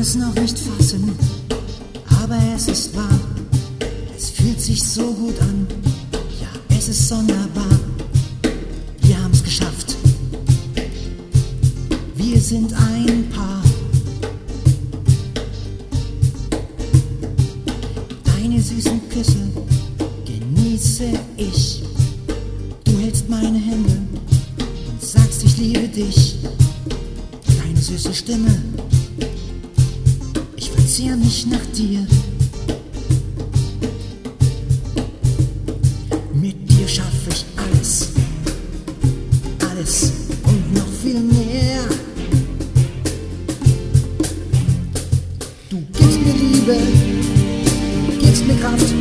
es noch nicht fassen, aber es ist wahr. Es fühlt sich so gut an, ja, es ist sonderbar. Wir haben's geschafft. Wir sind ein Paar. Deine süßen Küsse genieße ich. Du hältst meine Hände und sagst, ich liebe dich. Deine süße Stimme, verzehre mich nach dir. Mit dir schaffe ich alles, alles und noch viel mehr. Du gibst mir Liebe, gibst mir Kraft,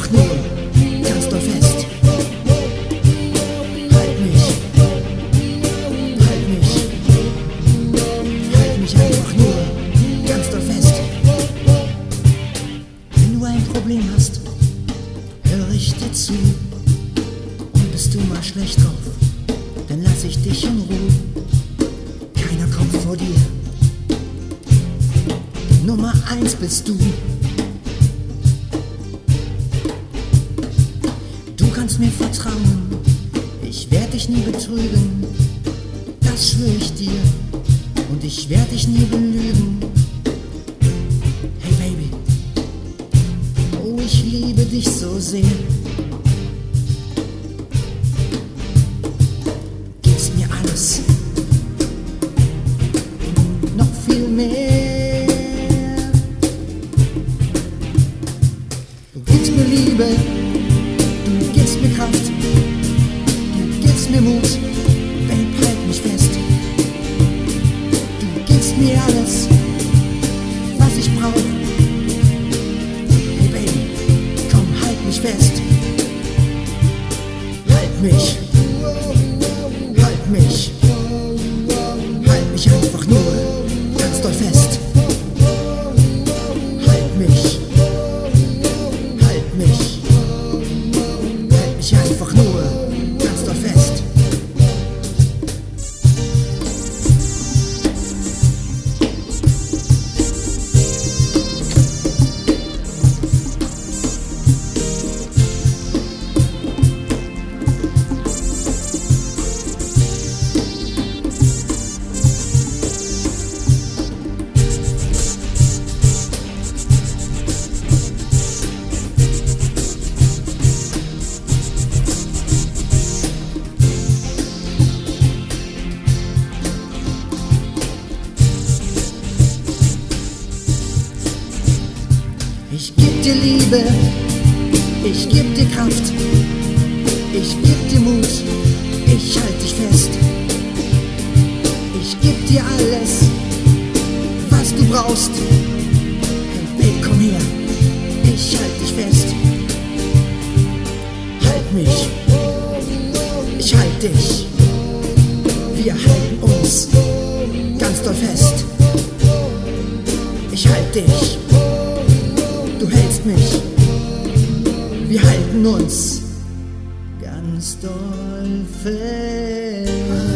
einfach nur ganz doll fest. Halt mich. Halt mich. Halt mich einfach nur ganz doll fest. Wenn du ein Problem hast, höre ich dir zu. Und bist du mal schlecht drauf, dann lass ich dich in Ruhe. Keiner kommt vor dir. Nummer eins bist du. Mir vertrauen, ich werde dich nie betrügen. Das schwöre ich dir und ich werde dich nie belügen. Hey Baby, oh ich liebe dich so sehr. Mir Mut, Babe, halt mich fest. Du gibst mir alles, was ich brauch. Hey Baby, komm, halt mich fest. Halt mich, halt mich, Ich geb dir Liebe, ich geb dir Kraft, ich geb dir Mut, ich halt dich fest. Ich geb dir alles, was du brauchst. Hey, komm her, ich halt dich fest. Halt mich, ich halt dich. Wir halten uns ganz doll fest. Ich halt dich. Du hältst mich. Wir halten uns ganz doll fest.